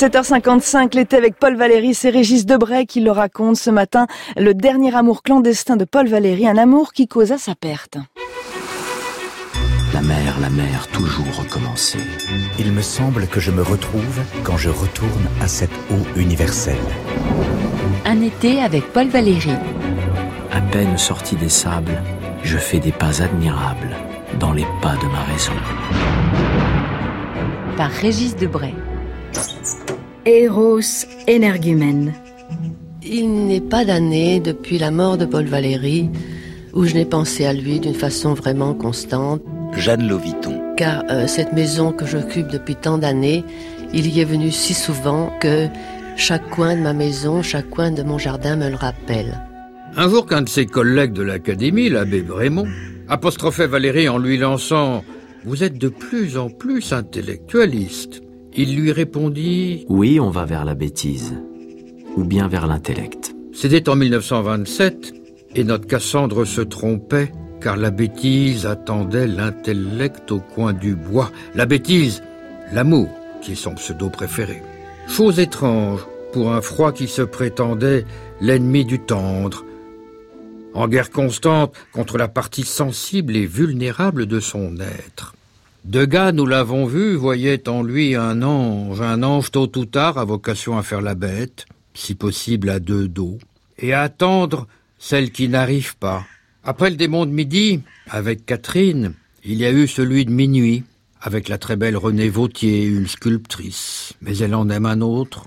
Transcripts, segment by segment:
7h55, l'été avec Paul Valéry, c'est Régis Debray qui le raconte ce matin, le dernier amour clandestin de Paul Valéry, un amour qui causa sa perte. La mer, la mer, toujours recommencer. Il me semble que je me retrouve quand je retourne à cette eau universelle. Un été avec Paul Valéry. À peine sorti des sables, je fais des pas admirables dans les pas de ma raison. Par Régis Debray. Eros énergumène. Il n'est pas d'année depuis la mort de Paul Valéry où je n'ai pensé à lui d'une façon vraiment constante. Jeanne Loviton. Car euh, cette maison que j'occupe depuis tant d'années, il y est venu si souvent que chaque coin de ma maison, chaque coin de mon jardin me le rappelle. Un jour qu'un de ses collègues de l'académie, l'abbé Brémond, apostrophait Valérie en lui lançant Vous êtes de plus en plus intellectualiste. Il lui répondit Oui, on va vers la bêtise, ou bien vers l'intellect. C'était en 1927, et notre Cassandre se trompait, car la bêtise attendait l'intellect au coin du bois. La bêtise, l'amour, qui est son pseudo préféré. Chose étrange pour un froid qui se prétendait l'ennemi du tendre, en guerre constante contre la partie sensible et vulnérable de son être. Degas, nous l'avons vu, voyait en lui un ange, un ange tôt ou tard à vocation à faire la bête, si possible à deux dos, et à attendre celle qui n'arrive pas. Après le démon de midi, avec Catherine, il y a eu celui de minuit, avec la très belle Renée Vautier, une sculptrice. Mais elle en aime un autre,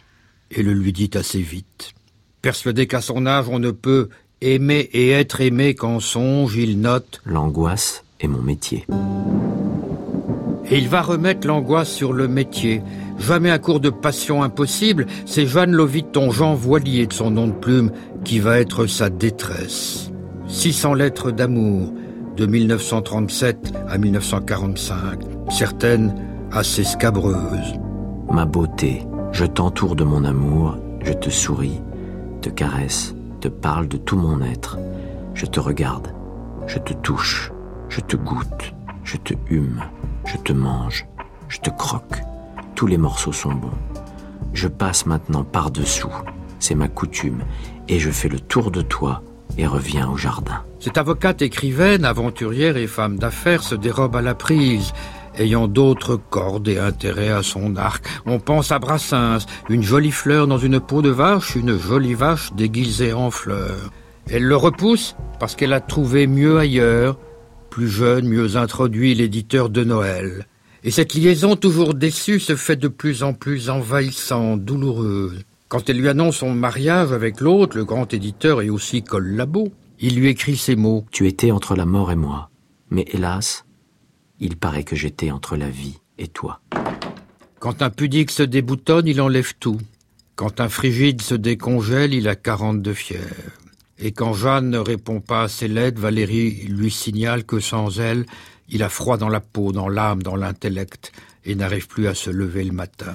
et le lui dit assez vite. Persuadé qu'à son âge on ne peut aimer et être aimé qu'en songe, il note L'angoisse est mon métier. Et il va remettre l'angoisse sur le métier. Jamais un cours de passion impossible, c'est Jeanne Loviton, Jean Voilier de son nom de plume, qui va être sa détresse. 600 lettres d'amour, de 1937 à 1945, certaines assez scabreuses. Ma beauté, je t'entoure de mon amour, je te souris, te caresse, te parle de tout mon être. Je te regarde, je te touche, je te goûte, je te hume, je te mange, je te croque. Tous les morceaux sont bons. Je passe maintenant par-dessous, c'est ma coutume, et je fais le tour de toi et reviens au jardin. Cette avocate écrivaine, aventurière et femme d'affaires se dérobe à la prise, ayant d'autres cordes et intérêts à son arc. On pense à Brassens, une jolie fleur dans une peau de vache, une jolie vache déguisée en fleur. Elle le repousse parce qu'elle a trouvé mieux ailleurs, plus jeune, mieux introduit l'éditeur de Noël. Et cette liaison toujours déçue se fait de plus en plus envahissante, douloureuse. Quand elle lui annonce son mariage avec l'autre, le grand éditeur et aussi collabo, il lui écrit ces mots. Tu étais entre la mort et moi, mais hélas, il paraît que j'étais entre la vie et toi. Quand un pudique se déboutonne, il enlève tout. Quand un frigide se décongèle, il a quarante de fièvre. Et quand Jeanne ne répond pas à ses lettres, Valérie lui signale que sans elle, il a froid dans la peau, dans l'âme, dans l'intellect, et n'arrive plus à se lever le matin.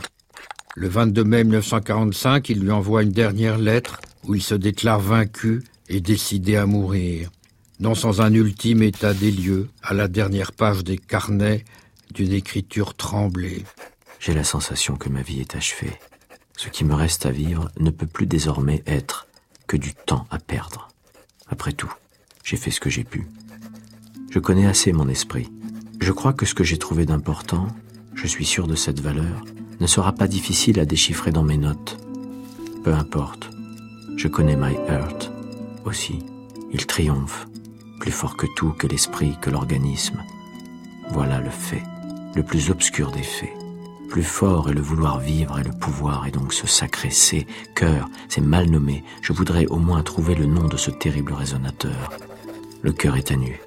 Le 22 mai 1945, il lui envoie une dernière lettre où il se déclare vaincu et décidé à mourir, non sans un ultime état des lieux, à la dernière page des carnets, d'une écriture tremblée. J'ai la sensation que ma vie est achevée. Ce qui me reste à vivre ne peut plus désormais être que du temps à perdre. Après tout, j'ai fait ce que j'ai pu. Je connais assez mon esprit. Je crois que ce que j'ai trouvé d'important, je suis sûr de cette valeur, ne sera pas difficile à déchiffrer dans mes notes. Peu importe. Je connais My Heart aussi. Il triomphe, plus fort que tout, que l'esprit, que l'organisme. Voilà le fait, le plus obscur des faits. Plus fort est le vouloir vivre et le pouvoir et donc ce sacré c'est cœur, c'est mal nommé. Je voudrais au moins trouver le nom de ce terrible résonateur. Le cœur est à nu.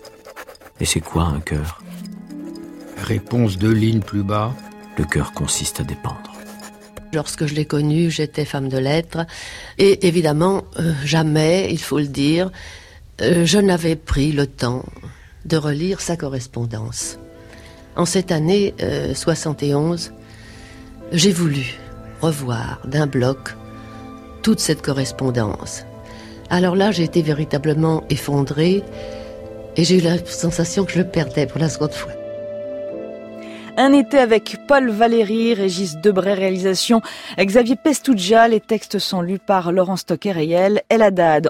Et c'est quoi un cœur? Réponse deux lignes plus bas. Le cœur consiste à dépendre. Lorsque je l'ai connu, j'étais femme de lettres. Et évidemment, euh, jamais, il faut le dire, euh, je n'avais pris le temps de relire sa correspondance. En cette année euh, 71, j'ai voulu revoir d'un bloc toute cette correspondance. Alors là, j'ai été véritablement effondrée et j'ai eu la sensation que je le perdais pour la seconde fois. Un été avec Paul Valéry, Régis Debray réalisation, Xavier Pestouja, les textes sont lus par Laurent Stocker et elle.